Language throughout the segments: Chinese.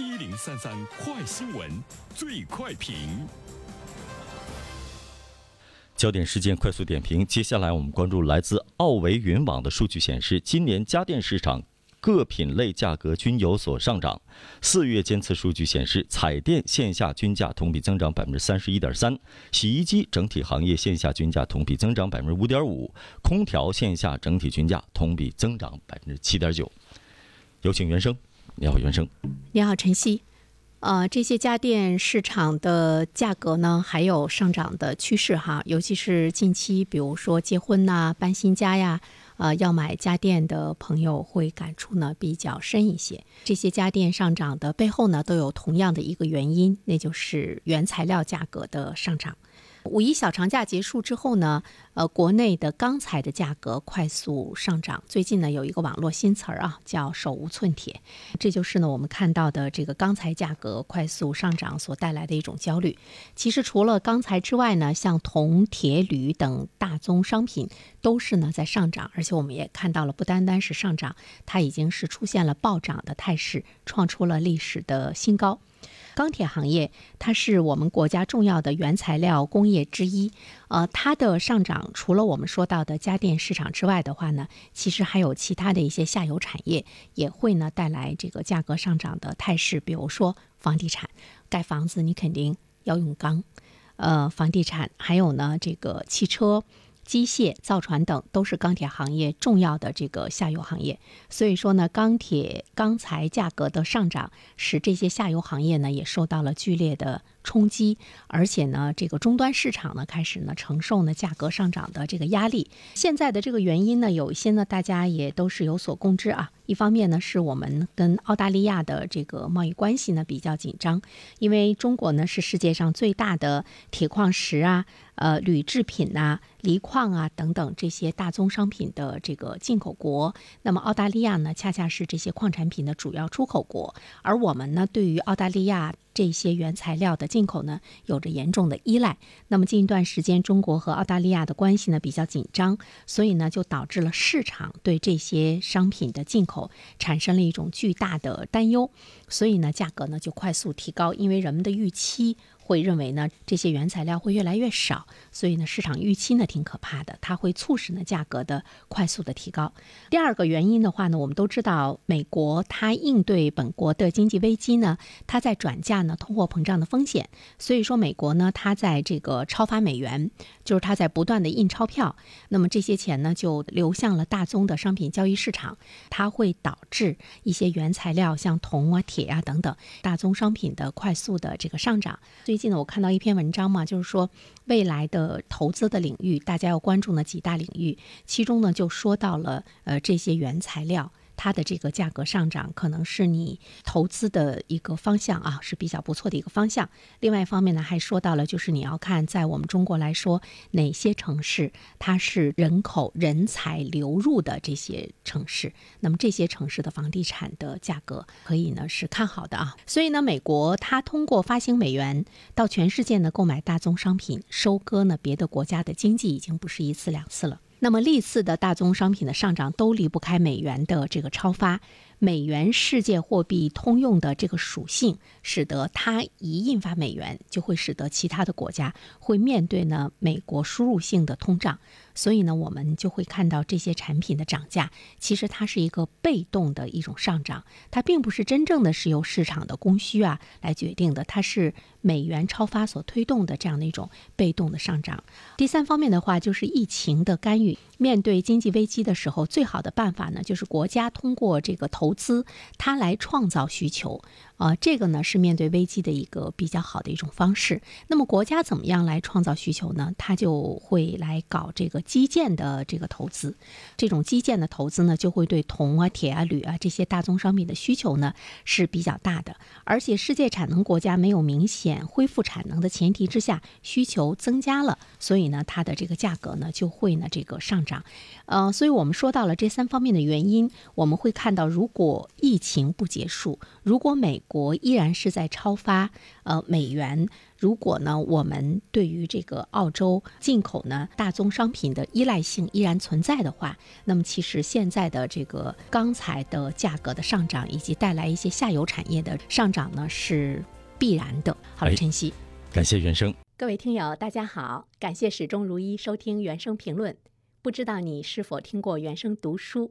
一零三三快新闻，最快评。焦点事件快速点评。接下来我们关注来自奥维云网的数据显示，今年家电市场各品类价格均有所上涨。四月监测数据显示，彩电线下均价同比增长百分之三十一点三，洗衣机整体行业线下均价同比增长百分之五点五，空调线下整体均价同比增长百分之七点九。有请原生，你好，袁生。你好，晨曦。呃，这些家电市场的价格呢，还有上涨的趋势哈，尤其是近期，比如说结婚呐、搬新家呀，呃，要买家电的朋友会感触呢比较深一些。这些家电上涨的背后呢，都有同样的一个原因，那就是原材料价格的上涨。五一小长假结束之后呢，呃，国内的钢材的价格快速上涨。最近呢，有一个网络新词儿啊，叫“手无寸铁”，这就是呢我们看到的这个钢材价格快速上涨所带来的一种焦虑。其实除了钢材之外呢，像铜、铁、铝等大宗商品都是呢在上涨，而且我们也看到了，不单单是上涨，它已经是出现了暴涨的态势，创出了历史的新高。钢铁行业，它是我们国家重要的原材料工业之一。呃，它的上涨，除了我们说到的家电市场之外的话呢，其实还有其他的一些下游产业也会呢带来这个价格上涨的态势。比如说房地产，盖房子你肯定要用钢，呃，房地产还有呢这个汽车。机械、造船等都是钢铁行业重要的这个下游行业，所以说呢，钢铁钢材价格的上涨，使这些下游行业呢也受到了剧烈的。冲击，而且呢，这个终端市场呢开始呢承受呢价格上涨的这个压力。现在的这个原因呢，有一些呢大家也都是有所共知啊。一方面呢，是我们跟澳大利亚的这个贸易关系呢比较紧张，因为中国呢是世界上最大的铁矿石啊、呃铝制品呐、锂矿啊等等这些大宗商品的这个进口国。那么澳大利亚呢，恰恰是这些矿产品的主要出口国，而我们呢，对于澳大利亚。这些原材料的进口呢，有着严重的依赖。那么近一段时间，中国和澳大利亚的关系呢比较紧张，所以呢就导致了市场对这些商品的进口产生了一种巨大的担忧，所以呢价格呢就快速提高，因为人们的预期。会认为呢，这些原材料会越来越少，所以呢，市场预期呢挺可怕的，它会促使呢价格的快速的提高。第二个原因的话呢，我们都知道，美国它应对本国的经济危机呢，它在转嫁呢通货膨胀的风险，所以说美国呢，它在这个超发美元，就是它在不断的印钞票，那么这些钱呢就流向了大宗的商品交易市场，它会导致一些原材料像铜啊、铁啊等等大宗商品的快速的这个上涨。所以最近呢，我看到一篇文章嘛，就是说未来的投资的领域，大家要关注呢几大领域，其中呢就说到了呃这些原材料。它的这个价格上涨，可能是你投资的一个方向啊，是比较不错的一个方向。另外一方面呢，还说到了，就是你要看在我们中国来说，哪些城市它是人口人才流入的这些城市，那么这些城市的房地产的价格可以呢是看好的啊。所以呢，美国它通过发行美元到全世界呢购买大宗商品，收割呢别的国家的经济，已经不是一次两次了。那么历次的大宗商品的上涨都离不开美元的这个超发，美元世界货币通用的这个属性，使得它一印发美元，就会使得其他的国家会面对呢美国输入性的通胀。所以呢，我们就会看到这些产品的涨价，其实它是一个被动的一种上涨，它并不是真正的是由市场的供需啊来决定的，它是美元超发所推动的这样的一种被动的上涨。第三方面的话，就是疫情的干预。面对经济危机的时候，最好的办法呢，就是国家通过这个投投资，它来创造需求。啊，这个呢是面对危机的一个比较好的一种方式。那么国家怎么样来创造需求呢？它就会来搞这个基建的这个投资。这种基建的投资呢，就会对铜啊、铁啊、铝啊这些大宗商品的需求呢是比较大的。而且世界产能国家没有明显恢复产能的前提之下，需求增加了，所以呢它的这个价格呢就会呢这个上涨。呃，所以我们说到了这三方面的原因，我们会看到如果。果疫情不结束，如果美国依然是在超发呃美元，如果呢我们对于这个澳洲进口呢大宗商品的依赖性依然存在的话，那么其实现在的这个钢材的价格的上涨，以及带来一些下游产业的上涨呢是必然的。好晨曦。感谢原生。各位听友，大家好，感谢始终如一收听原声评论。不知道你是否听过原声读书？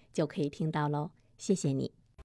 就可以听到喽。谢谢你。